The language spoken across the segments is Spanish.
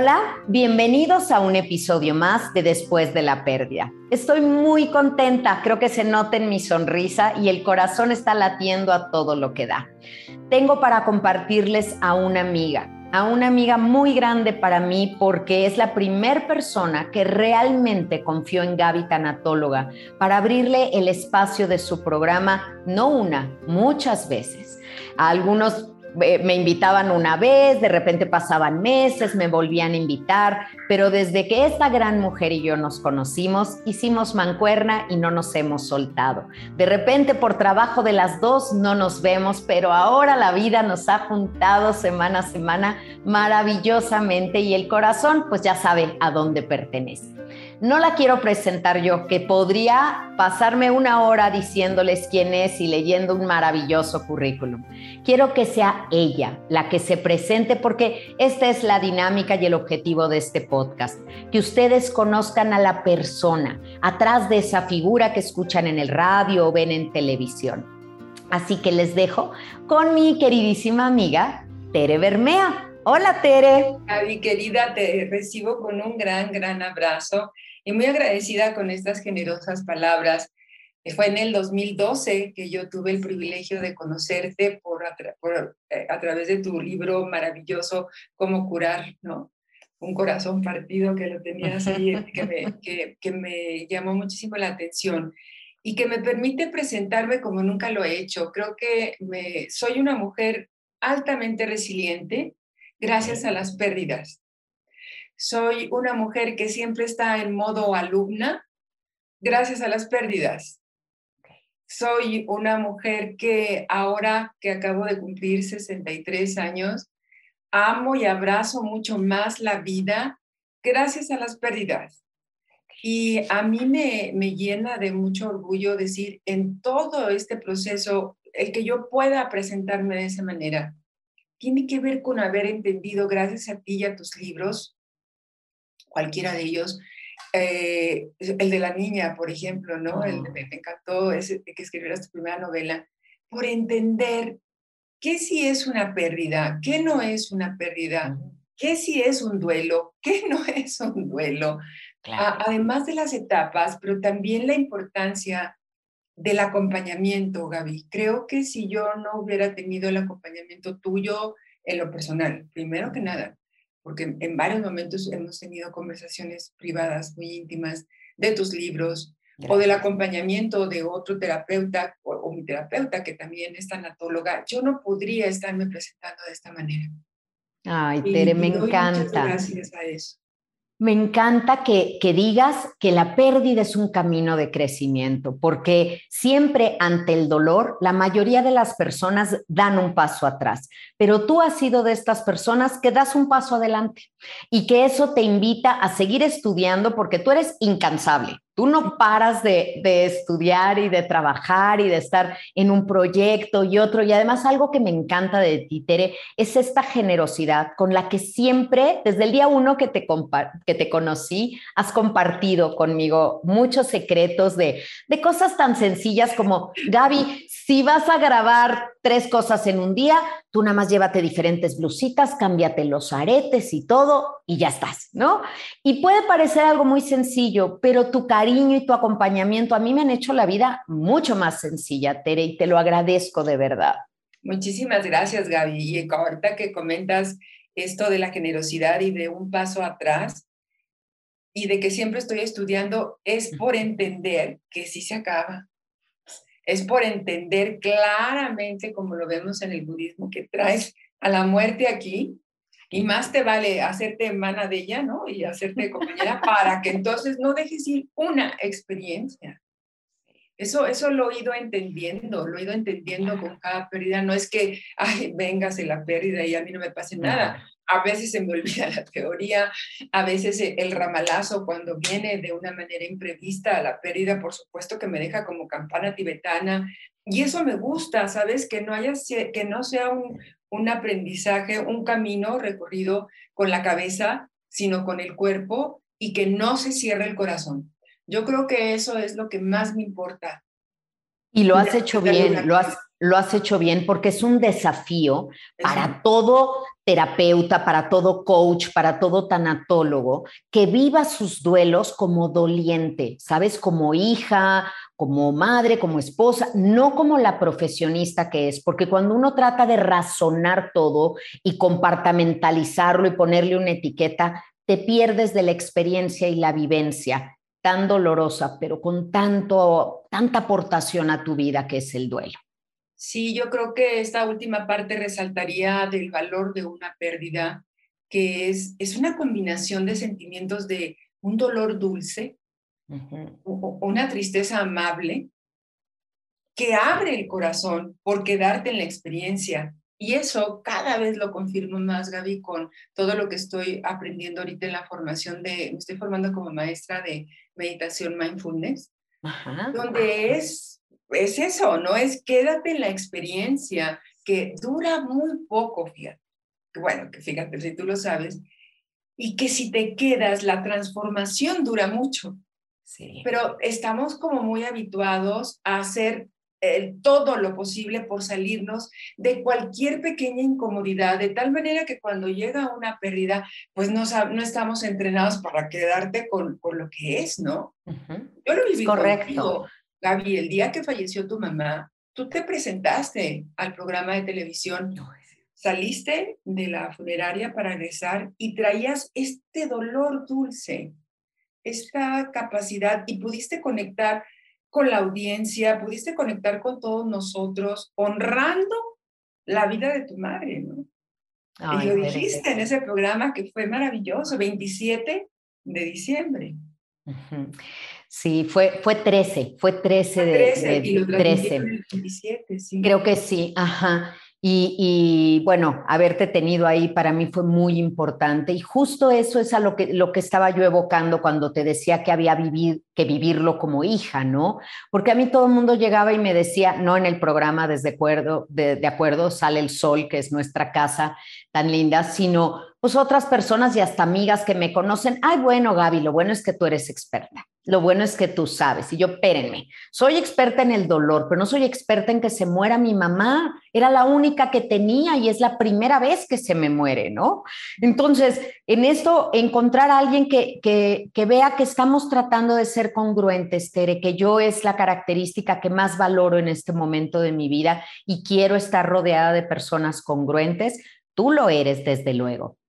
Hola, bienvenidos a un episodio más de Después de la Pérdida. Estoy muy contenta, creo que se nota en mi sonrisa y el corazón está latiendo a todo lo que da. Tengo para compartirles a una amiga, a una amiga muy grande para mí porque es la primer persona que realmente confió en Gaby Tanatóloga para abrirle el espacio de su programa, no una, muchas veces. A algunos me invitaban una vez, de repente pasaban meses, me volvían a invitar, pero desde que esta gran mujer y yo nos conocimos, hicimos mancuerna y no nos hemos soltado. De repente por trabajo de las dos no nos vemos, pero ahora la vida nos ha juntado semana a semana maravillosamente y el corazón pues ya sabe a dónde pertenece. No la quiero presentar yo, que podría pasarme una hora diciéndoles quién es y leyendo un maravilloso currículum. Quiero que sea ella la que se presente porque esta es la dinámica y el objetivo de este podcast, que ustedes conozcan a la persona atrás de esa figura que escuchan en el radio o ven en televisión. Así que les dejo con mi queridísima amiga Tere Bermea. Hola Tere. Avi, querida, te recibo con un gran, gran abrazo y muy agradecida con estas generosas palabras. Eh, fue en el 2012 que yo tuve el privilegio de conocerte por, eh, a, través de tu libro maravilloso, Cómo curar, ¿no? Un corazón partido que lo tenías ahí, que me, que, que me llamó muchísimo la atención y que me permite presentarme como nunca lo he hecho. Creo que me, soy una mujer altamente resiliente gracias a las pérdidas. Soy una mujer que siempre está en modo alumna gracias a las pérdidas. Soy una mujer que ahora que acabo de cumplir 63 años, amo y abrazo mucho más la vida gracias a las pérdidas. Y a mí me, me llena de mucho orgullo decir en todo este proceso, el que yo pueda presentarme de esa manera, tiene que ver con haber entendido, gracias a ti y a tus libros, cualquiera de ellos. Eh, el de la niña, por ejemplo, ¿no? El, me, encantó ese, que escribieras tu primera novela, por entender qué sí es una pérdida, qué no es una pérdida, qué sí es un duelo, qué no es un duelo. además de las etapas, pero también la importancia del acompañamiento, Gaby. Creo que si yo no hubiera tenido el acompañamiento tuyo en lo personal, primero que nada, porque en varios momentos hemos tenido conversaciones privadas muy íntimas de tus libros o del acompañamiento de otro terapeuta o, mi terapeuta que también es tanatóloga, yo no podría estarme presentando de esta manera. Ay, Tere, me encanta. Gracias a eso. Me encanta que, que, digas que la pérdida es un camino de crecimiento, porque siempre ante el dolor, la mayoría de las personas dan un paso atrás, pero tú has sido de estas personas que das un paso adelante y que eso te invita a seguir estudiando porque tú eres incansable. Tú no paras de, estudiar y de trabajar y de estar en un proyecto y otro. Y además algo que me encanta de ti, Tere, es esta generosidad con la que siempre, desde el día uno que te, que te conocí, has compartido conmigo muchos secretos de, de cosas tan sencillas como, Gaby, si vas a grabar tres cosas en un día, tú nada más llévate diferentes blusitas, cámbiate los aretes y todo y ya estás, ¿no? Y puede parecer algo muy sencillo, pero tu cariño y tu acompañamiento a mí me han hecho la vida mucho más sencilla, Tere, y te lo agradezco de verdad. Muchísimas gracias, Gaby. Y ahorita que comentas esto de la generosidad y de un paso atrás y de que siempre estoy estudiando, es por entender que sí se acaba, es por entender claramente, como lo vemos en el budismo, que traes a la muerte aquí y más te vale hacerte hermana de ella, ¿no? Y hacerte compañera para que entonces no dejes ir una experiencia. Eso, eso lo he ido entendiendo, lo he ido entendiendo con cada pérdida. No es que, ay, véngase la pérdida y a mí no me pase nada. A veces se me olvida la teoría, a veces el ramalazo cuando viene de una manera imprevista, la pérdida, por supuesto que me deja como campana tibetana. Y eso me gusta, ¿sabes? Que no, haya, que no sea un, un aprendizaje, un camino recorrido con la cabeza, sino con el cuerpo y que no se cierre el corazón. Yo creo que eso es lo que más me importa. Y lo has hecho bien, lo has, lo has hecho bien porque es un desafío para todo terapeuta, para todo coach, para todo tanatólogo, que viva sus duelos como doliente, ¿sabes? Como hija, como madre, como esposa, no como la profesionista que es, porque cuando uno trata de razonar todo y compartamentalizarlo y ponerle una etiqueta, te pierdes de la experiencia y la vivencia tan dolorosa, pero con tanto, tanta aportación a tu vida que es el duelo. Sí, yo creo que esta última parte resaltaría del valor de una pérdida, que es, es una combinación de sentimientos de un dolor dulce, una tristeza amable, que abre el corazón por quedarte en la experiencia. Y eso cada vez lo confirmo más, Gaby, con todo lo que estoy aprendiendo ahorita en la formación de, me estoy formando como maestra de meditación mindfulness, donde es, es eso, ¿no? Es quédate en la experiencia que dura muy poco, fíjate. Bueno, que fíjate, si tú lo sabes, y que si te quedas, la transformación dura mucho. Sí. Pero estamos como muy habituados a hacer todo lo posible por salirnos de cualquier pequeña incomodidad, de tal manera que cuando llega una pérdida, pues no, no estamos entrenados para quedarte con, con lo que es, ¿no? Yo lo viví Correcto. Gaby, el día que falleció tu mamá, tú te presentaste al programa de televisión, saliste de la funeraria para regresar y traías este dolor dulce, esta capacidad y pudiste conectar con la audiencia, pudiste conectar con todos nosotros, honrando la vida de tu madre, ¿no? y lo dijiste en ese programa que fue maravilloso, 27 de diciembre. Sí, fue, fue 13, fue 13 de, 13, y 13. 27, sí. Creo que sí, ajá. Y, bueno, haberte tenido ahí para mí fue muy importante y justo eso es a lo que, lo que estaba yo evocando cuando te decía que había vivir, que vivirlo como hija, ¿no? Porque a mí todo el mundo llegaba y me decía, no en el programa desde acuerdo, de, de acuerdo, sale el sol, que es nuestra casa tan linda, sino pues otras personas y hasta amigas que me conocen, ay, bueno, Gaby, lo bueno es que tú eres experta, lo bueno es que tú sabes. Y yo, espérenme, soy experta en el dolor, pero no soy experta en que se muera mi mamá. Era la única que tenía y es la primera vez que se me muere, ¿no? Entonces, en esto, encontrar a alguien que, que, que vea que estamos tratando de ser congruentes, Tere, que yo es la característica que más valoro en este momento de mi vida y quiero estar rodeada de personas congruentes. Tú lo eres, desde luego.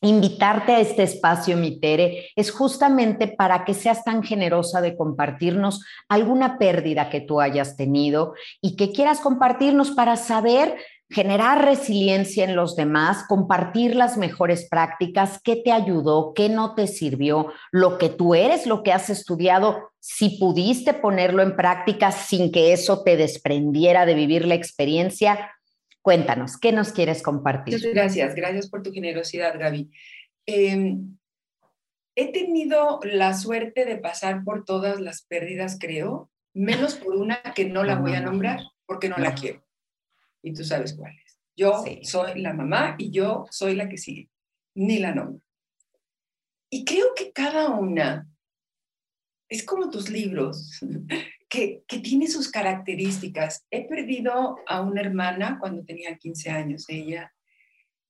Invitarte a este espacio, Mitere, es justamente para que seas tan generosa de compartirnos alguna pérdida que tú hayas tenido y que quieras compartirnos para saber generar resiliencia en los demás, compartir las mejores prácticas, qué te ayudó, qué no te sirvió, lo que tú eres, lo que has estudiado, si pudiste ponerlo en práctica sin que eso te desprendiera de vivir la experiencia, Cuéntanos, ¿qué nos quieres compartir? Muchas gracias, gracias por tu generosidad, Gaby. Em, he tenido la suerte de pasar por todas las pérdidas, creo, menos por una que no la voy a nombrar porque no la quiero. Y tú sabes cuál es. Yo soy la mamá y yo soy la que sigue. Ni la nombro. Y creo que cada una es como tus libros que, tiene sus características. He perdido a una hermana cuando tenía 15 años, ella.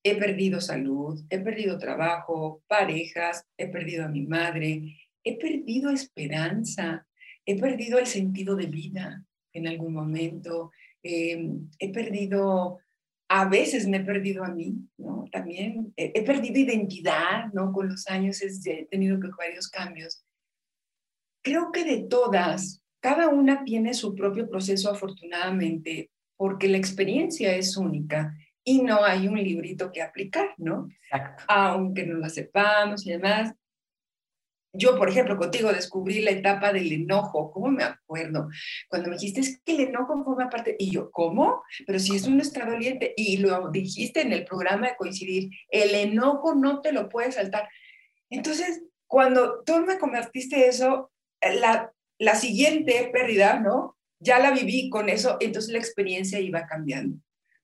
He perdido salud, he perdido trabajo, parejas, he perdido a mi madre, he perdido esperanza, he perdido el sentido de vida en algún momento, em, he perdido, a veces me he perdido a mí, ¿no? También he, perdido identidad, ¿no? Con los años he tenido que varios cambios. Creo que de todas, cada una tiene su propio proceso afortunadamente, porque la experiencia es única y no hay un librito que aplicar, ¿no? Exacto. Aunque no la sepamos y demás. Yo, por ejemplo, contigo descubrí la etapa del enojo, ¿cómo me acuerdo? Cuando me dijiste, es que el enojo forma parte, y yo, ¿cómo? Pero si es un estado doliente, y lo dijiste en el programa de coincidir, el enojo no te lo puedes saltar. Entonces, cuando tú me convertiste eso, la, la siguiente pérdida, ¿no? Ya la viví con eso, entonces la experiencia iba cambiando.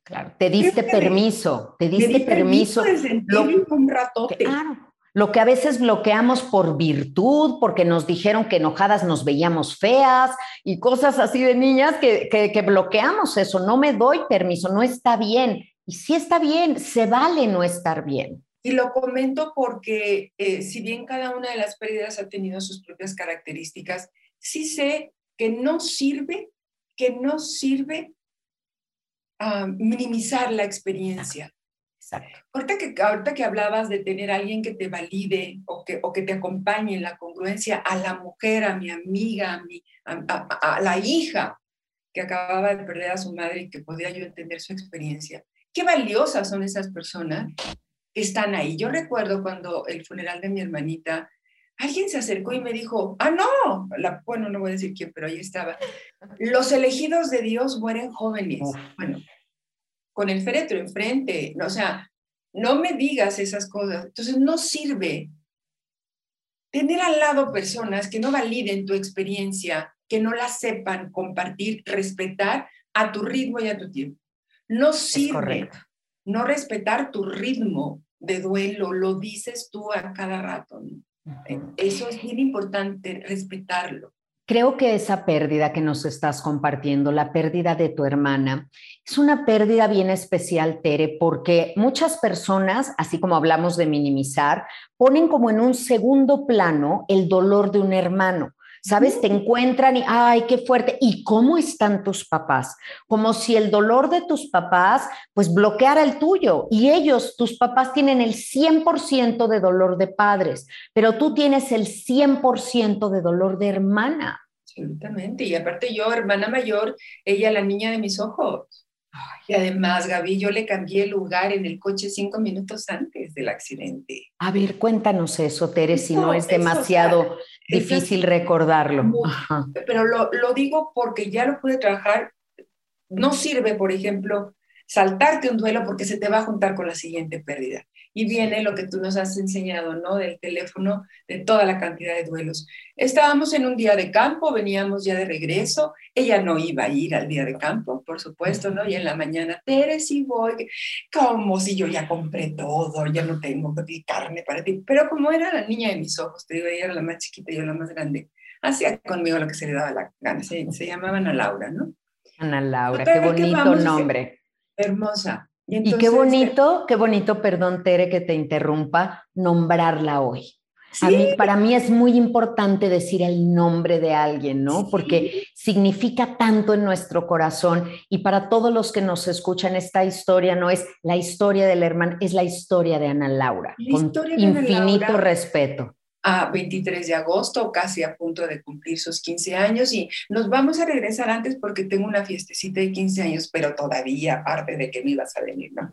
Claro, te diste permiso, te diste permiso. lo, un ratote. Claro, lo que a veces bloqueamos por virtud, porque nos dijeron que enojadas nos veíamos feas y cosas así de niñas que, que bloqueamos eso. No me doy permiso, no está bien. Y sí está bien, se vale no estar bien. Y lo comento porque eh, si bien cada una de las pérdidas ha tenido sus propias características, sí sé que no sirve, que no sirve a minimizar la experiencia. Exacto. Ahorita que, ahorita que hablabas de tener a alguien que te valide o que, o que te acompañe en la congruencia, a la mujer, a mi amiga, a, mi, a, la hija que acababa de perder a su madre y que podía yo entender su experiencia. Qué valiosas son esas personas que están ahí. Yo recuerdo cuando el funeral de mi hermanita, alguien se acercó y me dijo, ah, no, la, bueno, no voy a decir quién, pero ahí estaba, los elegidos de Dios mueren jóvenes. Bueno, con el féretro enfrente, o sea, no me digas esas cosas. Entonces, no sirve tener al lado personas que no validen tu experiencia, que no la sepan compartir, respetar a tu ritmo y a tu tiempo. No sirve no respetar tu ritmo de duelo, lo dices tú a cada rato. Eso es bien importante, respetarlo. Creo que esa pérdida que nos estás compartiendo, la pérdida de tu hermana, es una pérdida bien especial, Tere, porque muchas personas, así como hablamos de minimizar, ponen como en un segundo plano el dolor de un hermano. ¿Sabes? Te encuentran y, ay, qué fuerte. ¿Y cómo están tus papás? Como si el dolor de tus papás, pues bloqueara el tuyo. Y ellos, tus papás, tienen el 100% de dolor de padres, pero tú tienes el 100% de dolor de hermana. Absolutamente. Y aparte yo, hermana mayor, ella la niña de mis ojos. Y además, Gaby, yo le cambié el lugar en el coche cinco minutos antes del accidente. A ver, cuéntanos eso, Tere, si no, es demasiado difícil recordarlo. Pero lo, lo, digo porque ya lo pude trabajar. No sirve, por ejemplo, saltarte un duelo porque se te va a juntar con la siguiente pérdida. Y viene lo que tú nos has enseñado, ¿no? Del teléfono, de toda la cantidad de duelos. Estábamos en un día de campo, veníamos ya de regreso. Ella no iba a ir al día de campo, por supuesto, ¿no? Y en la mañana, Tere, sí voy. Como si yo ya compré todo, ya no tengo carne para ti. Pero como era la niña de mis ojos, te digo, ella era la más chiquita y yo la más grande, hacía conmigo lo que se le daba la gana. Se, se llamaban Ana Laura, ¿no? Ana Laura, qué bonito nombre. Hermosa. Y, qué bonito, qué bonito, perdón Tere que te interrumpa, nombrarla hoy. A mí, para mí es muy importante decir el nombre de alguien, ¿no? Porque significa tanto en nuestro corazón y para todos los que nos escuchan esta historia no es la historia del hermano, es la historia de Ana Laura, con infinito respeto a 23 de agosto, casi a punto de cumplir sus 15 años y nos vamos a regresar antes porque tengo una fiestecita de 15 años, pero todavía aparte de que me ibas a venir, ¿no?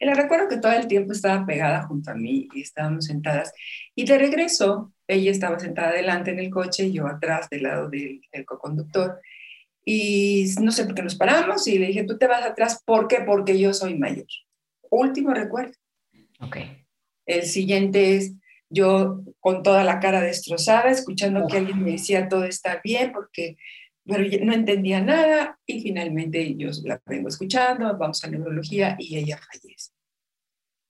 Y le recuerdo que todo el tiempo estaba pegada junto a mí y estábamos sentadas y de regreso ella estaba sentada adelante en el coche y yo atrás del lado del, del co-conductor y no sé por qué nos paramos y le dije, tú te vas atrás, ¿por qué? Porque yo soy mayor. Último recuerdo. Ok. El siguiente es, yo con toda la cara destrozada, escuchando que alguien me decía todo está bien, porque pero no entendía nada y finalmente yo la vengo escuchando, vamos a neurología y ella fallece.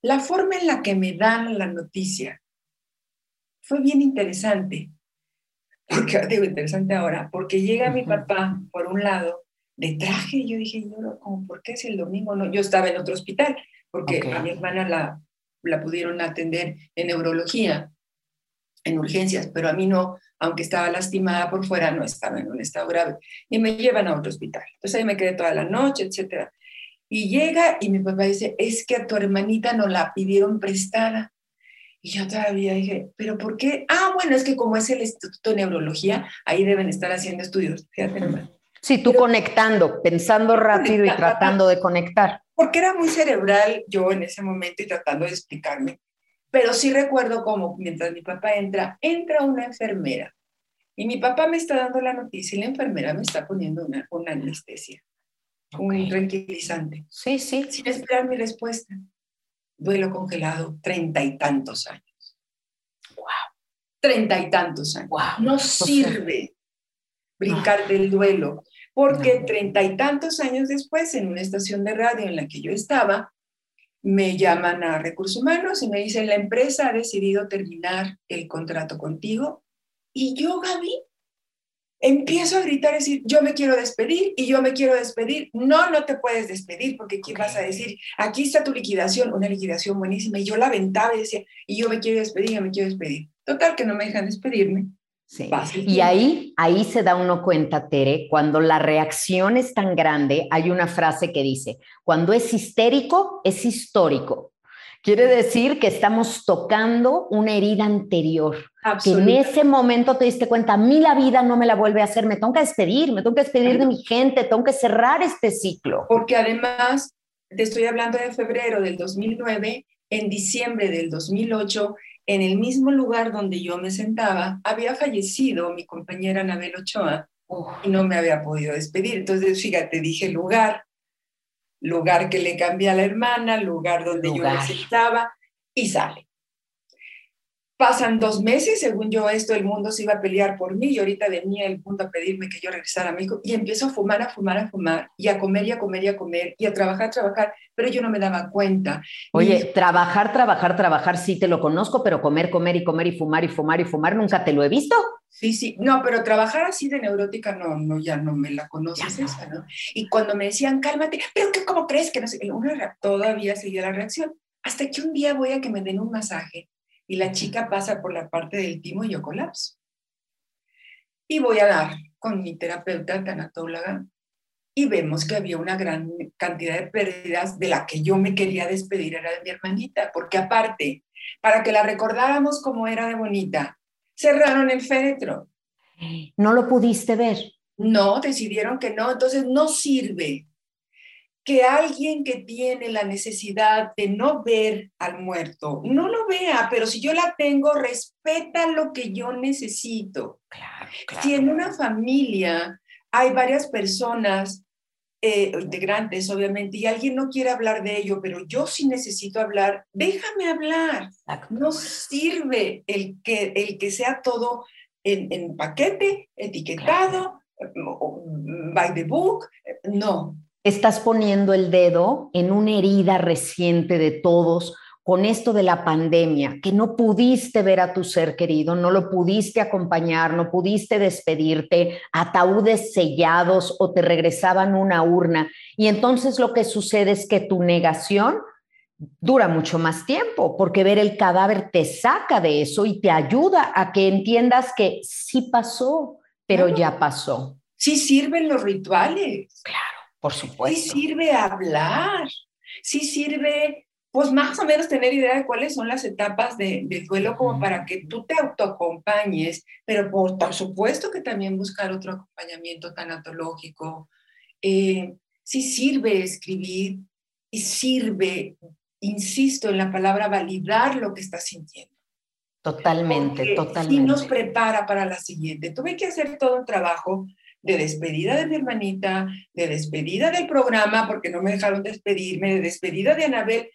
La forma en la que me dan la noticia fue bien interesante, porque digo interesante ahora, porque llega mi papá por un lado de traje y yo dije, yo, ¿por qué es el domingo? No, yo estaba en otro hospital, porque a mi hermana la, la pudieron atender en neurología, en urgencias, pero a mí no, aunque estaba lastimada por fuera, no estaba en un estado grave. Y me llevan a otro hospital. Entonces ahí me quedé toda la noche, etcétera. Y llega y mi papá dice, es que a tu hermanita no la pidieron prestada. Y yo todavía dije, ¿pero por qué? Ah, bueno, es que como es el Instituto de Neurología, ahí deben estar haciendo estudios. Fíjate, hermano. Sí, tú conectando, pensando rápido y tratando de conectar porque era muy cerebral yo en ese momento y tratando de explicarme. Pero sí recuerdo cómo mientras mi papá entra, entra una enfermera y mi papá me está dando la noticia y la enfermera me está poniendo una, una anestesia, un tranquilizante. Sí, sí. Sin esperar mi respuesta. Duelo congelado, treinta y tantos años. Wow. Treinta y tantos años. Wow. No sirve brincar del duelo porque treinta y tantos años después, en una estación de radio en la que yo estaba, me llaman a recursos humanos y me dicen, la empresa ha decidido terminar el contrato contigo. Y yo, Gaby, empiezo a gritar, decir, yo me quiero despedir y yo me quiero despedir. No, no te puedes despedir porque ¿qué vas a decir? Aquí está tu liquidación, una liquidación buenísima. Y yo la aventaba y decía, y yo me quiero despedir, yo me quiero despedir. Total, que no me dejan despedirme. Sí. Y ahí, ahí se da uno cuenta, Tere, cuando la reacción es tan grande, hay una frase que dice, cuando es histérico, es histórico. Quiere decir que estamos tocando una herida anterior. Que en ese momento te diste cuenta, a mí la vida no me la vuelve a hacer, me tengo que despedir, me tengo que despedir de mi gente, tengo que cerrar este ciclo. Porque además, te estoy hablando de febrero del 2009, en diciembre del 2008, en el mismo lugar donde yo me sentaba, había fallecido mi compañera Anabel Ochoa y no me había podido despedir. Entonces, fíjate, dije lugar, lugar que le cambié a la hermana, lugar donde yo necesitaba, y sale. Pasan dos meses, según yo, esto el mundo se iba a pelear por mí y ahorita venía el punto a pedirme que yo regresara a México y empiezo a fumar, a fumar, a fumar y a comer y a comer y a comer y a trabajar, a trabajar, pero yo no me daba cuenta. Oye, trabajar, trabajar, trabajar, sí te lo conozco, pero comer, comer y comer y fumar y fumar y fumar, nunca te lo he visto. Sí, sí, no, pero trabajar así de neurótica, no, no, ya no me la conoces esa, ¿no? Y cuando me decían, cálmate, pero qué, ¿cómo crees que no sé? Una, todavía seguía la reacción. Hasta que un día voy a que me den un masaje y la chica pasa por la parte del timo y yo colapso. Y voy a dar con mi terapeuta tanatóloga y vemos que había una gran cantidad de pérdidas de la que yo me quería despedir, era de mi hermanita, porque aparte, para que la recordáramos como era de bonita, cerraron el féretro. ¿No lo pudiste ver? No, decidieron que no, entonces no sirve que alguien que tiene la necesidad de no ver al muerto, no lo vea, pero si yo la tengo, respeta lo que yo necesito. Si en una familia hay varias personas eh, integrantes, obviamente, y alguien no quiere hablar de ello, pero yo sí necesito hablar, déjame hablar. No sirve el que, el que sea todo en, en paquete, etiquetado, by the book, no. Estás poniendo el dedo en una herida reciente de todos con esto de la pandemia, que no pudiste ver a tu ser querido, no lo pudiste acompañar, no pudiste despedirte, ataúdes sellados o te regresaban una urna. Y entonces lo que sucede es que tu negación dura mucho más tiempo, porque ver el cadáver te saca de eso y te ayuda a que entiendas que sí pasó, pero ya pasó. Sí sirven los rituales. Claro, por supuesto. Sí sirve hablar, sí sirve pues más o menos tener idea de cuáles son las etapas de, duelo como para que tú te autoacompañes, pero por, supuesto que también buscar otro acompañamiento tanatológico. Eh, sí sirve escribir y sirve, insisto en la palabra, validar lo que estás sintiendo. Totalmente, totalmente. Y nos prepara para la siguiente. Tuve que hacer todo un trabajo de despedida de mi hermanita, de despedida del programa, porque no me dejaron despedirme, de despedida de Anabel,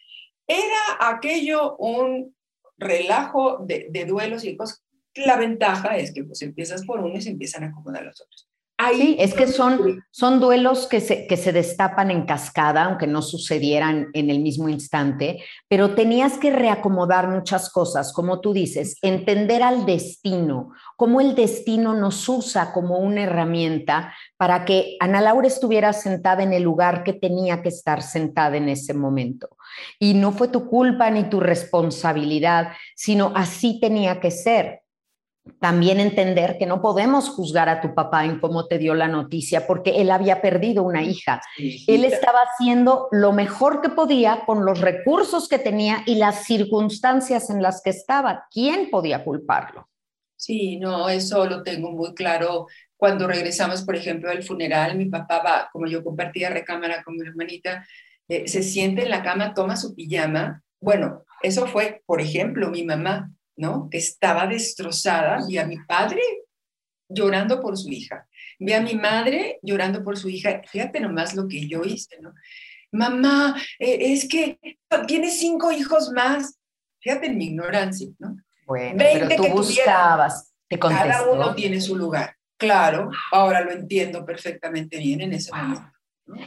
era aquello un relajo de, duelos y cosas. La ventaja es que pues empiezas por uno y se empiezan a acomodar los otros. Ahí es que son, son duelos que se, que se destapan en cascada, aunque no sucedieran en el mismo instante, pero tenías que reacomodar muchas cosas, como tú dices, entender al destino, cómo el destino nos usa como una herramienta para que Ana Laura estuviera sentada en el lugar que tenía que estar sentada en ese momento. Y no fue tu culpa ni tu responsabilidad, sino así tenía que ser también entender que no podemos juzgar a tu papá en cómo te dio la noticia, porque él había perdido una hija. Él estaba haciendo lo mejor que podía con los recursos que tenía y las circunstancias en las que estaba. ¿Quién podía culparlo? Sí, no, eso lo tengo muy claro. Cuando regresamos, por ejemplo, del funeral, mi papá va, como yo compartía recámara con mi hermanita, eh, se siente en la cama, toma su pijama. Bueno, eso fue, por ejemplo, mi mamá ¿no? Que estaba destrozada, vi a mi padre llorando por su hija, vi a mi madre llorando por su hija, fíjate nomás lo que yo hice, ¿no? Mamá, eh, es que tienes cinco hijos más, fíjate en mi ignorancia, ¿no? Bueno, pero tú buscabas, te Cada uno tiene su lugar, claro, ahora lo entiendo perfectamente bien en ese momento.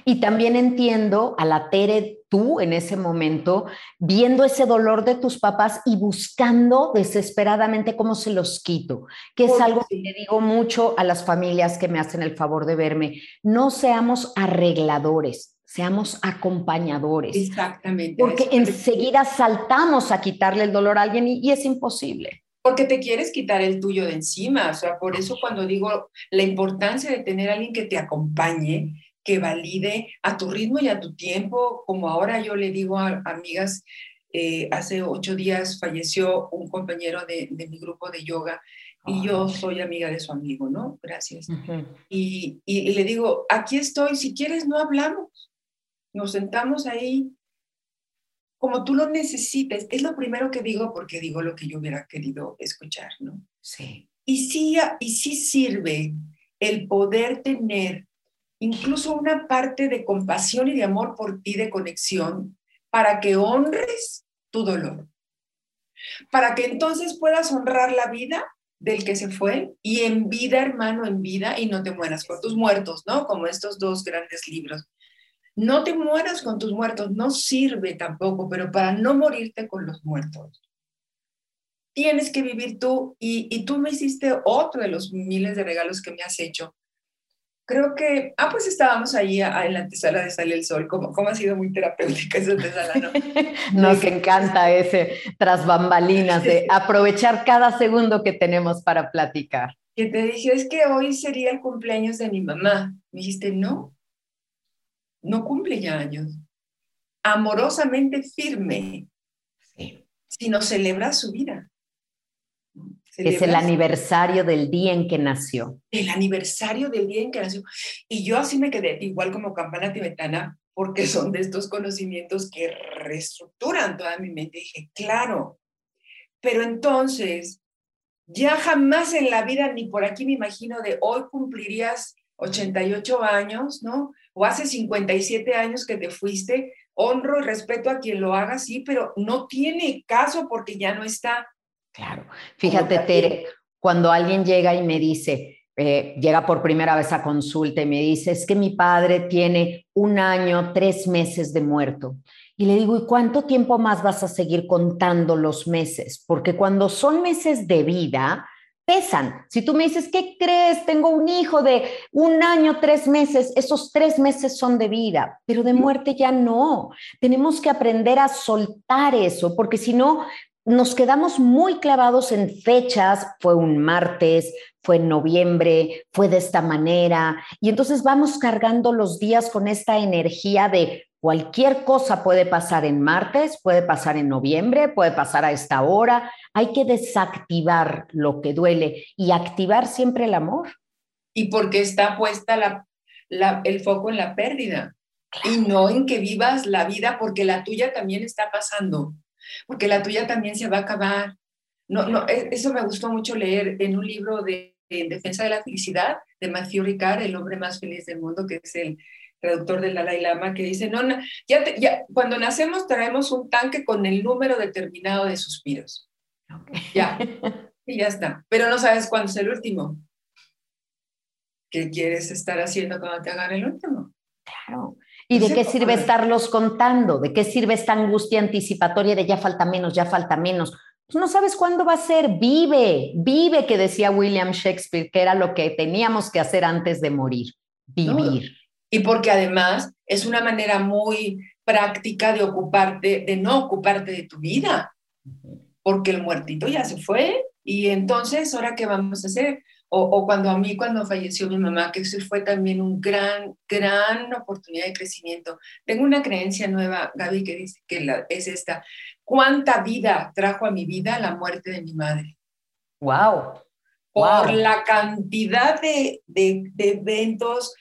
Y también entiendo a la Tere, tú en ese momento, viendo ese dolor de tus papás y buscando desesperadamente cómo se los quito, que es algo que le digo mucho a las familias que me hacen el favor de verme. No seamos arregladores, seamos acompañadores. Exactamente. Porque enseguida saltamos a quitarle el dolor a alguien y, y es imposible porque te quieres quitar el tuyo de encima. O sea, por eso cuando digo la importancia de tener a alguien que te acompañe, que valide a tu ritmo y a tu tiempo, como ahora yo le digo a amigas, eh, hace ocho días falleció un compañero de, mi grupo de yoga y yo soy amiga de su amigo, ¿no? Gracias. y, y, le digo, aquí estoy, si quieres no hablamos, nos sentamos ahí como tú lo necesites. Es lo primero que digo porque digo lo que yo hubiera querido escuchar, ¿no? Sí. Y sí, y sí sirve el poder tener incluso una parte de compasión y de amor por ti, de conexión, para que honres tu dolor, para que entonces puedas honrar la vida del que se fue y en vida, hermano, en vida, y no te mueras con tus muertos, ¿no? Como estos dos grandes libros. No te mueras con tus muertos, no sirve tampoco, pero para no morirte con los muertos. Tienes que vivir tú y, tú me hiciste otro de los miles de regalos que me has hecho, creo que, ah, pues estábamos ahí en la antesala de Sale el Sol, como, como ha sido muy terapéutica esa antesala, ¿no? Nos encanta ese tras bambalinas de aprovechar cada segundo que tenemos para platicar. Que te dije, es que hoy sería el cumpleaños de mi mamá. Me dijiste, no, no cumple ya años. Amorosamente firme, sí. sino celebra su vida. Es el aniversario del día en que nació. El aniversario del día en que nació. Y yo así me quedé, igual como campana tibetana, porque son de estos conocimientos que reestructuran toda mi mente. dije, claro, pero entonces, ya jamás en la vida, ni por aquí me imagino de hoy cumplirías 88 años, ¿no? O hace 57 años que te fuiste, honro y respeto a quien lo haga, sí, pero no tiene caso porque ya no está. Claro. Fíjate, Tere, cuando alguien llega y me dice, eh, llega por primera vez a consulta y me dice, es que mi padre tiene un año, tres meses de muerto. Y le digo, ¿y cuánto tiempo más vas a seguir contando los meses? Porque cuando son meses de vida, pesan. Si tú me dices, ¿qué crees? Tengo un hijo de un año, tres meses, esos tres meses son de vida, pero de muerte ya no. Tenemos que aprender a soltar eso, porque si no, nos quedamos muy clavados en fechas, fue un martes, fue en noviembre, fue de esta manera, y entonces vamos cargando los días con esta energía de cualquier cosa puede pasar en martes, puede pasar en noviembre, puede pasar a esta hora, hay que desactivar lo que duele y activar siempre el amor. Y porque está puesta el foco en la pérdida. Y no en que vivas la vida porque la tuya también está pasando porque la tuya también se va a acabar. No, no, e, eso me gustó mucho leer en un libro de, En Defensa de la Felicidad de Matthew Ricard, el hombre más feliz del mundo, que es el traductor del Dalai Lama, que dice, no, ya, ya cuando nacemos traemos un tanque con el número determinado de suspiros. Ya, y ya está. Pero no sabes cuándo es el último. ¿Qué quieres estar haciendo cuando te hagan el último? Claro. ¿Y de qué sirve estarlos contando? ¿De qué sirve esta angustia anticipatoria de ya falta menos, ya falta menos? Pues no sabes cuándo va a ser. Vive, vive, que decía William Shakespeare, que era lo que teníamos que hacer antes de morir, vivir. Y porque además es una manera muy práctica de ocuparte, de no ocuparte de tu vida, porque el muertito ya se fue y entonces, ¿ahora qué vamos a hacer? O, cuando a mí, cuando falleció mi mamá, que eso fue también un gran, gran oportunidad de crecimiento. Tengo una creencia nueva, Gaby, que dice que la, es esta. ¿Cuánta vida trajo a mi vida la muerte de mi madre? ¡Wow! Por la cantidad de, de, de eventos,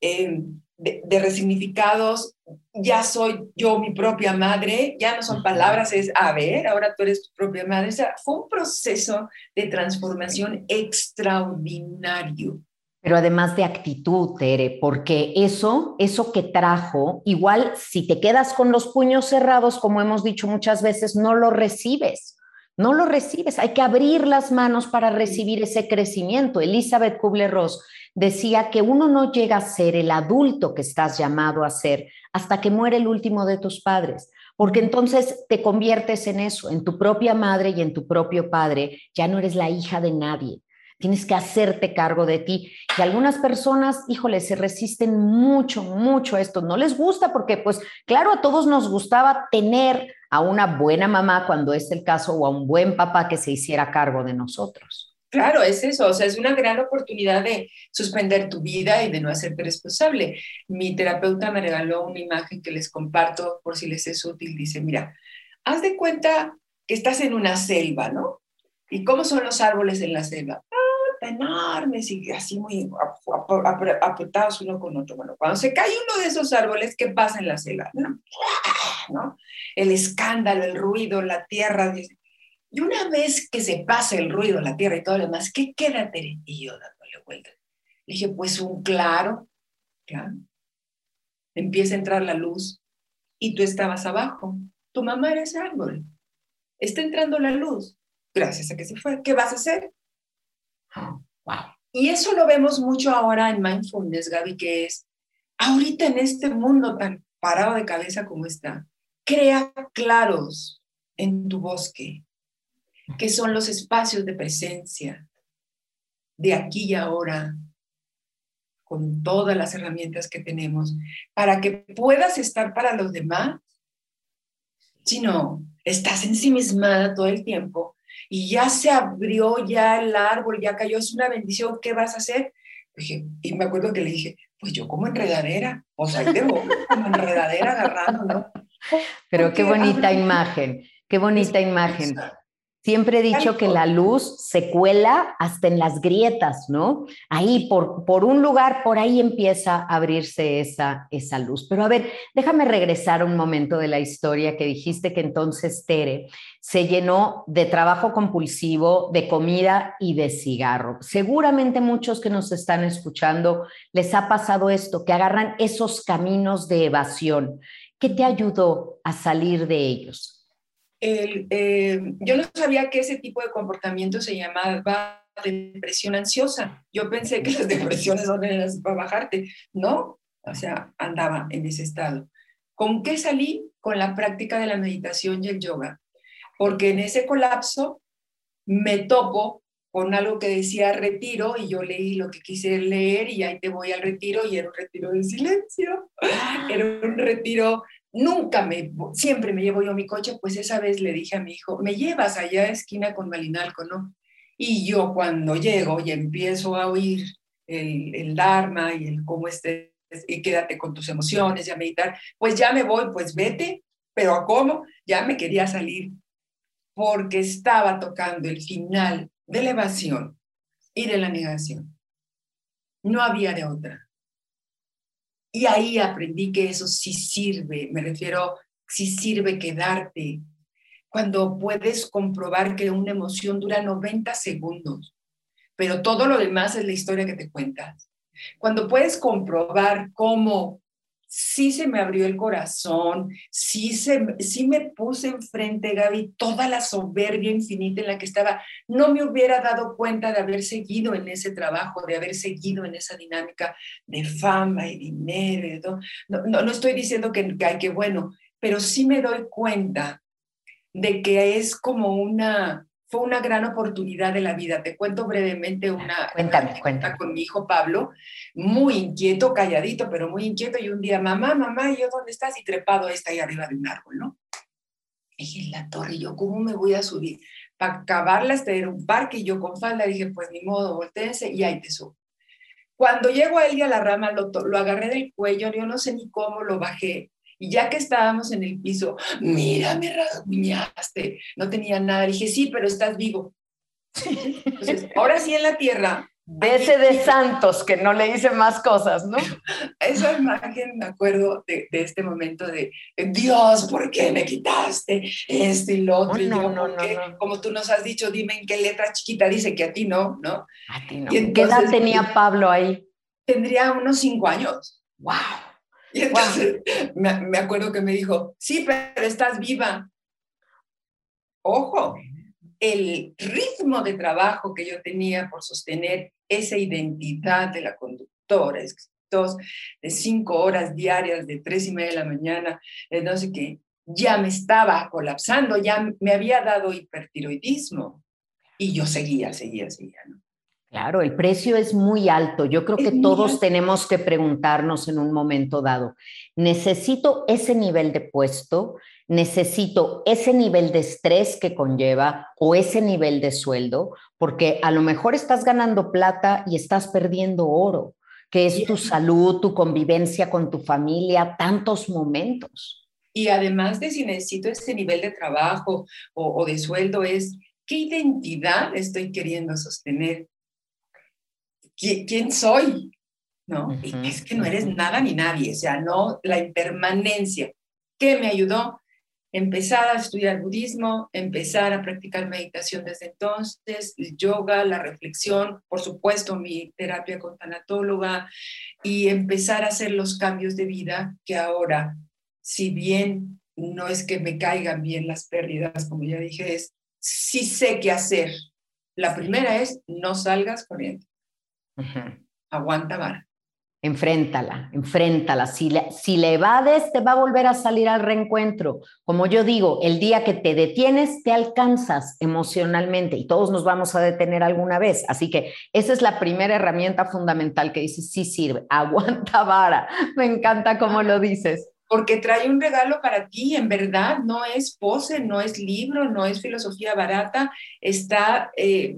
eh, de, resignificados, ya soy yo mi propia madre, ya no son palabras, es, a ver, ahora tú eres tu propia madre. O sea, fue un proceso de transformación extraordinario. Pero además de actitud, Tere, porque eso, eso que trajo, igual si te quedas con los puños cerrados, como hemos dicho muchas veces, no lo recibes no lo recibes. Hay que abrir las manos para recibir ese crecimiento. Elizabeth Kubler-Ross decía que uno no llega a ser el adulto que estás llamado a ser hasta que muere el último de tus padres, porque entonces te conviertes en eso, en tu propia madre y en tu propio padre. Ya no eres la hija de nadie. Tienes que hacerte cargo de ti. Y algunas personas, híjole, se resisten mucho, mucho a esto. No les gusta porque, pues, claro, a todos nos gustaba tener a una buena mamá cuando es el caso o a un buen papá que se hiciera cargo de nosotros. Claro, es eso, o sea, es una gran oportunidad de suspender tu vida y de no hacerte responsable. Mi terapeuta me regaló una imagen que les comparto por si les es útil. Dice, mira, haz de cuenta que estás en una selva, ¿no? ¿Y cómo son los árboles en la selva? enormes y así muy apretados uno con otro. Bueno, cuando se cae uno de esos árboles, ¿qué pasa en la selva? ¿No? El escándalo, el ruido, la tierra. Y una vez que se pasa el ruido, la tierra y todo lo demás, ¿qué queda, Tere? Y yo dándole vuelta. Le dije, pues un claro, claro. Empieza a entrar la luz y tú estabas abajo. Tu mamá era ese árbol. Está entrando la luz. Gracias a que se fue. ¿Qué vas a hacer? Y eso lo vemos mucho ahora en mindfulness, Gaby, que es ahorita en este mundo tan parado de cabeza como está, crea claros en tu bosque, que son los espacios de presencia, de aquí y ahora, con todas las herramientas que tenemos, para que puedas estar para los demás. Si no, estás ensimismada todo el tiempo y ya se abrió ya el árbol, ya cayó, es una bendición, ¿qué vas a hacer? y me acuerdo que le dije, pues yo como enredadera, o sea, tengo como enredadera agarrando, ¿no? Pero qué bonita imagen, qué bonita imagen. Siempre he dicho que la luz se cuela hasta en las grietas, ¿no? Ahí, por, por un lugar, por ahí empieza a abrirse esa, esa luz. Pero a ver, déjame regresar un momento de la historia que dijiste que entonces Tere se llenó de trabajo compulsivo, de comida y de cigarro. Seguramente muchos que nos están escuchando les ha pasado esto, que agarran esos caminos de evasión. ¿Qué te ayudó a salir de ellos? Eh, yo no sabía que ese tipo de comportamiento se llamaba depresión ansiosa. Yo pensé que las depresiones son para bajarte. No, o sea, andaba en ese estado. ¿Con qué salí? Con la práctica de la meditación y el yoga. Porque en ese colapso me topo con algo que decía retiro y yo leí lo que quise leer y ahí te voy al retiro y era un retiro de silencio. Era un retiro nunca me, siempre me llevo yo mi coche, pues esa vez le dije a mi hijo, me llevas allá a esquina con Malinalco, ¿no? Y yo cuando llego y empiezo a oír el, el Dharma y el cómo estés, y quédate con tus emociones y a meditar, pues ya me voy, pues vete, pero ¿a cómo? Ya me quería salir porque estaba tocando el final de la evasión y de la negación. No había de otra. Y ahí aprendí que eso sí sirve, me refiero, sí sirve quedarte. Cuando puedes comprobar que una emoción dura 90 segundos, pero todo lo demás es la historia que te cuentas. Cuando puedes comprobar cómo sí se me abrió el corazón, sí, se, sí me puse enfrente, Gaby, toda la soberbia infinita en la que estaba. No me hubiera dado cuenta de haber seguido en ese trabajo, de haber seguido en esa dinámica de fama y dinero. No, no, no estoy diciendo que, que, que bueno, pero sí me doy cuenta de que es como una, fue una gran oportunidad de la vida. Te cuento brevemente una, cuéntame, cuéntame. con mi hijo Pablo, muy inquieto, calladito, pero muy inquieto, y un día, mamá, mamá, ¿y yo dónde estás? Y trepado está ahí arriba de un árbol, ¿no? dije, en la torre, yo, ¿cómo me voy a subir? Para acabarla, este era un parque, y yo con falda dije, pues ni modo, volteense, y ahí te subo. Cuando llego a él y a la rama, lo, lo agarré del cuello, yo no sé ni cómo lo bajé, y ya que estábamos en el piso, mira, me rasguñaste, no tenía nada. Dije, sí, pero estás vivo. Entonces, ahora sí en la tierra. De ese de Santos, que no le hice más cosas, ¿no? Esa imagen, me acuerdo de, este momento de, Dios, ¿por qué me quitaste esto y lo otro? no, no, no, Como tú nos has dicho, dime en qué letra chiquita dice que a ti no, ¿no? A ti no. ¿Qué edad tenía Pablo ahí? Tendría unos cinco años. ¡Wow! Y entonces me, acuerdo que me dijo, sí, pero estás viva. Ojo, el ritmo de trabajo que yo tenía por sostener esa identidad de la conductora, dos, de cinco horas diarias, de tres y media de la mañana, no sé qué, ya me estaba colapsando, ya me había dado hipertiroidismo. Y yo seguía, seguía, seguía, ¿no? Claro, el precio es muy alto. Yo creo que todos tenemos que preguntarnos en un momento dado, ¿necesito ese nivel de puesto? ¿Necesito ese nivel de estrés que conlleva o ese nivel de sueldo? Porque a lo mejor estás ganando plata y estás perdiendo oro, que es tu salud, tu convivencia con tu familia, tantos momentos. Y además de si necesito ese nivel de trabajo o, de sueldo, es qué identidad estoy queriendo sostener. ¿Quién, soy? ¿No? es que no eres nada ni nadie, o sea, no la impermanencia. ¿Qué me ayudó? Empezar a estudiar budismo, empezar a practicar meditación desde entonces, el yoga, la reflexión, por supuesto mi terapia con tanatóloga y empezar a hacer los cambios de vida que ahora si bien no es que me caigan bien las pérdidas, como ya dije, es sí sé qué hacer. La primera es no salgas corriendo. Aguanta vara. Enfréntala, enfréntala. Si le, si le evades, te va a volver a salir al reencuentro. Como yo digo, el día que te detienes, te alcanzas emocionalmente y todos nos vamos a detener alguna vez. Así que esa es la primera herramienta fundamental que dices, sí sirve, aguanta vara. Me encanta cómo lo dices porque trae un regalo para ti, en verdad, no es pose, no es libro, no es filosofía barata, está eh,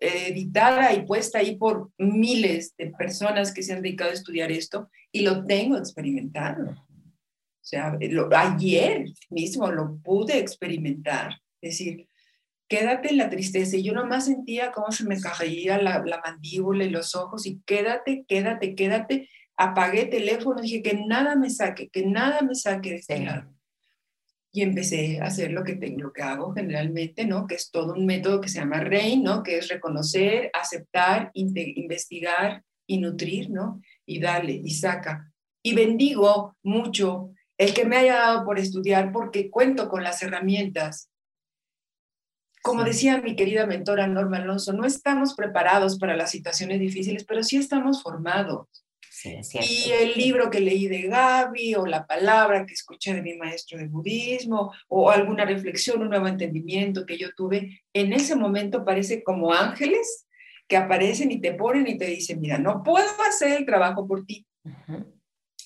editada y puesta ahí por miles de personas que se han dedicado a estudiar esto y lo tengo experimentado. O sea, ayer mismo lo pude experimentar, es decir, quédate en la tristeza. Y yo nomás sentía cómo se me caía la mandíbula y los ojos y quédate, quédate, quédate apagué teléfono, dije que nada me saque, que nada me saque de este lado. Y empecé a hacer lo que, tengo, lo que hago generalmente, ¿no? Que es todo un método que se llama REIN, ¿no? Que es reconocer, aceptar, investigar y nutrir, ¿no? Y dale y saca. Y bendigo mucho el que me haya dado por estudiar porque cuento con las herramientas. Como decía mi querida mentora Norma Alonso, no estamos preparados para las situaciones difíciles, pero sí estamos formados y el libro que leí de Gaby, o la palabra que escuché de mi maestro de budismo, o alguna reflexión, un nuevo entendimiento que yo tuve, en ese momento parece como ángeles que aparecen y te ponen y te dicen, mira, no puedo hacer el trabajo por ti,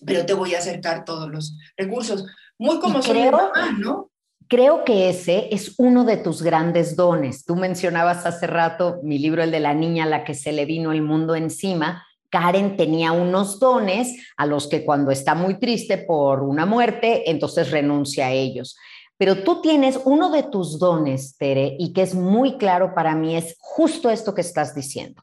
pero te voy a acercar todos los recursos. Muy como soy ¿no? Creo que ese es uno de tus grandes dones. Tú mencionabas hace rato mi libro, el de la niña a la que se le vino el mundo encima, Karen tenía unos dones a los que cuando está muy triste por una muerte, entonces renuncia a ellos. Pero tú tienes uno de tus dones, Tere, y que es muy claro para mí, es justo esto que estás diciendo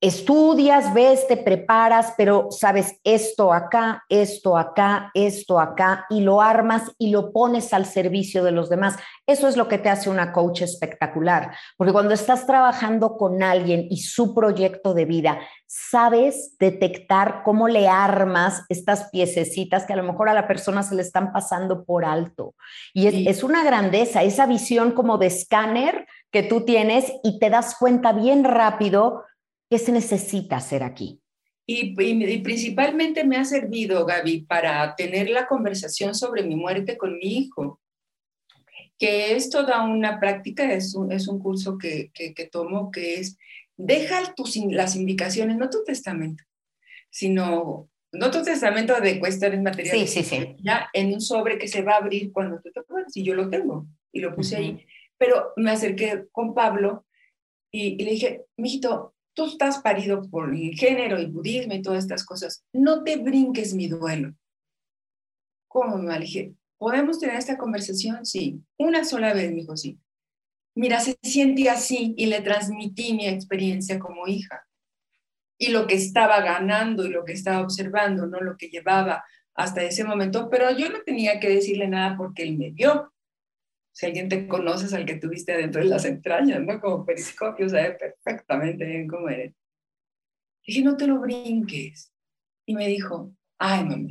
estudias, ves, te preparas, pero sabes esto acá, esto acá, esto acá, y lo armas y lo pones al servicio de los demás. Eso es lo que te hace una coach espectacular, porque cuando estás trabajando con alguien y su proyecto de vida, sabes detectar cómo le armas estas piececitas que a lo mejor a la persona se le están pasando por alto. Y es, es una grandeza, esa visión como de escáner que tú tienes y te das cuenta bien rápido ¿Qué se necesita hacer aquí? Y, principalmente me ha servido, Gaby, para tener la conversación sobre mi muerte con mi hijo, que es toda una práctica, es un, es un curso que, que, tomo, que es, deja tus, las indicaciones, no tu testamento, sino, no tu testamento de cuestiones materiales, sí, sí, sí. ya en un sobre que se va a abrir cuando tú te acuerdas, y yo lo tengo, y lo puse ahí. Pero me acerqué con Pablo y, y le dije, mijito, tú estás parido por el género y budismo y todas estas cosas, no te brinques mi duelo. ¿Cómo me dije, ¿podemos tener esta conversación? Sí, una sola vez, me dijo, sí. Mira, se siente así y le transmití mi experiencia como hija y lo que estaba ganando y lo que estaba observando, no lo que llevaba hasta ese momento, pero yo no tenía que decirle nada porque él me vio si alguien te conoces al que tuviste adentro de las entrañas, ¿no? Como periscopio, sabe perfectamente bien cómo eres. Dije, no te lo brinques. Y me dijo, ay, mamá,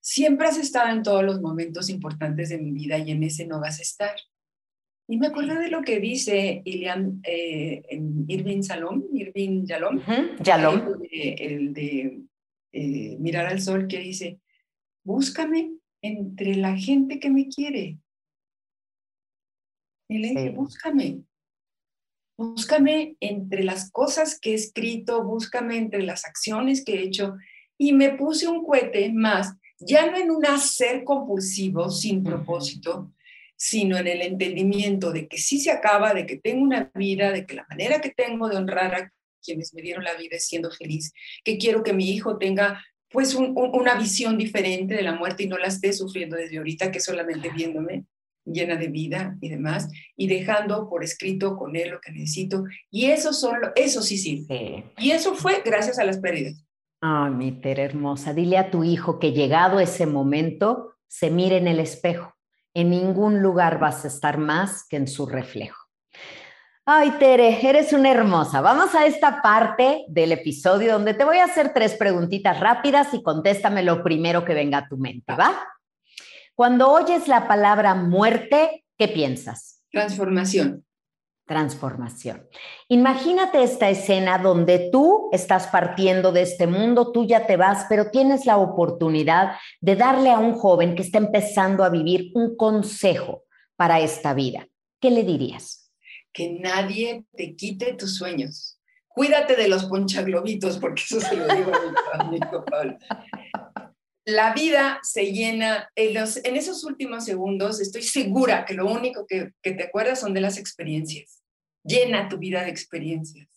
siempre has estado en todos los momentos importantes de mi vida y en ese no vas a estar. Y me acuerdo de lo que dice Ilian, eh, Irving Salom, Irving Yalom, el de, eh, Mirar al Sol, que dice, búscame entre la gente que me quiere. Y le búscame, búscame entre las cosas que he escrito, búscame entre las acciones que he hecho. Y me puse un cohete más, ya no en un hacer compulsivo sin propósito, sino en el entendimiento de que sí se acaba, de que tengo una vida, de que la manera que tengo de honrar a quienes me dieron la vida es siendo feliz, que quiero que mi hijo tenga pues una visión diferente de la muerte y no la esté sufriendo desde ahorita, que solamente viéndome llena de vida y demás, y dejando por escrito con él lo que necesito. Y eso, solo, eso sí sí. Y eso fue gracias a las pérdidas. Ay, mi Tere hermosa, dile a tu hijo que llegado ese momento, se mire en el espejo en ningún lugar vas a estar más que en su reflejo. Ay, Tere, eres una hermosa. Vamos a esta parte del episodio donde te voy a hacer tres preguntitas rápidas y contéstame lo primero que venga a tu mente, ¿va? Cuando oyes la palabra muerte, ¿qué piensas? Transformación transformación. Imagínate esta escena donde tú estás partiendo de este mundo, tú ya te vas, pero tienes la oportunidad de darle a un joven que está empezando a vivir un consejo para esta vida. ¿Qué le dirías? Que nadie te quite tus sueños. Cuídate de los ponchaglobitos, porque eso se lo digo a mi amigo Pablo. La vida se llena, en, en, esos últimos segundos estoy segura que lo único que, que te acuerdas son de las experiencias llena tu vida de experiencias.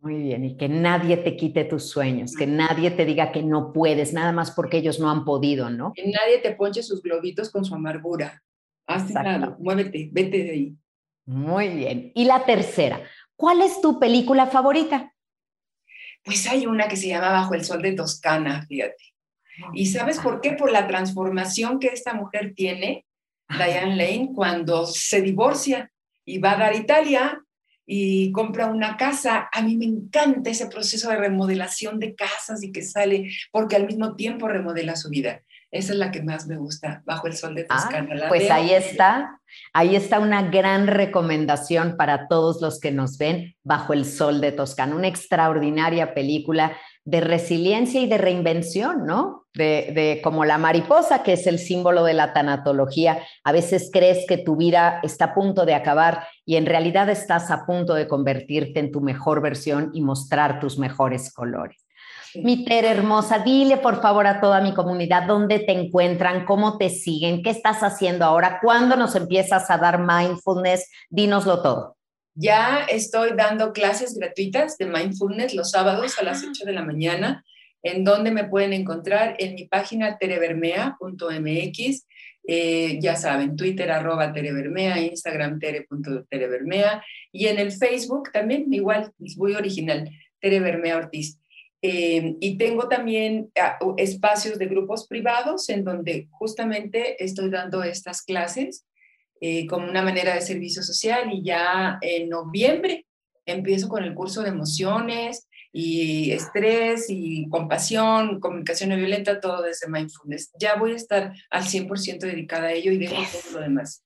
Muy bien, y que nadie te quite tus sueños, que nadie te diga que no puedes, nada más porque ellos no han podido, ¿no? Que nadie te ponche sus globitos con su amargura. Haz nada, muévete, vete de ahí. Muy bien. Y la tercera, ¿cuál es tu película favorita? Pues hay una que se llama Bajo el Sol de Toscana, fíjate. ¿Y sabes por qué? Por la transformación que esta mujer tiene, Diane Lane, cuando se divorcia y va a dar Italia y compra una casa. A mí me encanta ese proceso de remodelación de casas y que sale, porque al mismo tiempo remodela su vida. Esa es la que más me gusta, Bajo el Sol de ah, Toscana. pues ahí está, ahí está una gran recomendación para todos los que nos ven, Bajo el Sol de Toscana, una extraordinaria película de resiliencia y de reinvención, ¿no? De, como la mariposa, que es el símbolo de la tanatología. A veces crees que tu vida está a punto de acabar y en realidad estás a punto de convertirte en tu mejor versión y mostrar tus mejores colores. Mi Tere hermosa, dile por favor a toda mi comunidad dónde te encuentran, cómo te siguen, qué estás haciendo ahora, cuándo nos empiezas a dar mindfulness, dínoslo todo. Ya estoy dando clases gratuitas de mindfulness los sábados a las 8 de la mañana, en donde me pueden encontrar en mi página terebermea.mx. Eh, ya saben, Twitter arroba terebermea, Instagram tere.terebermea y en el Facebook también, igual, es muy original, terebermea Ortiz. Eh, y tengo también ah, espacios de grupos privados en donde justamente estoy dando estas clases eh, como una manera de servicio social y ya en noviembre empiezo con el curso de emociones y estrés y compasión, comunicación no violenta, todo desde mindfulness. Ya voy a estar al 100% dedicada a ello y dejo todo lo demás.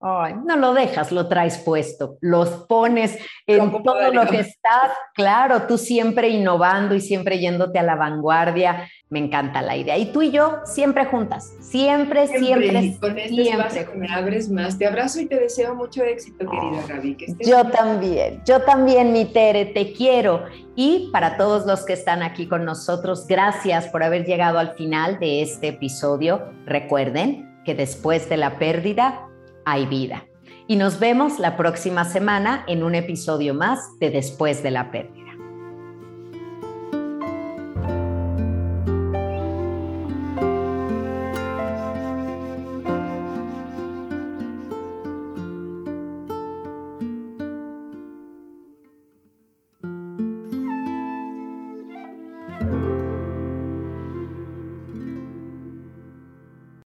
Ay, no lo dejas, lo traes puesto, los pones en todo lo que estás, claro, tú siempre innovando y siempre yéndote a la vanguardia. Me encanta la idea. Y tú y yo siempre juntas, siempre, siempre. siempre con este siempre. que me abres más. Te abrazo y te deseo mucho éxito, querida Gaby. yo también, yo también, mi Tere, te quiero. Y para todos los que están aquí con nosotros, gracias por haber llegado al final de este episodio. Recuerden que después de la pérdida hay vida. Y nos vemos la próxima semana en un episodio más de Después de la pérdida.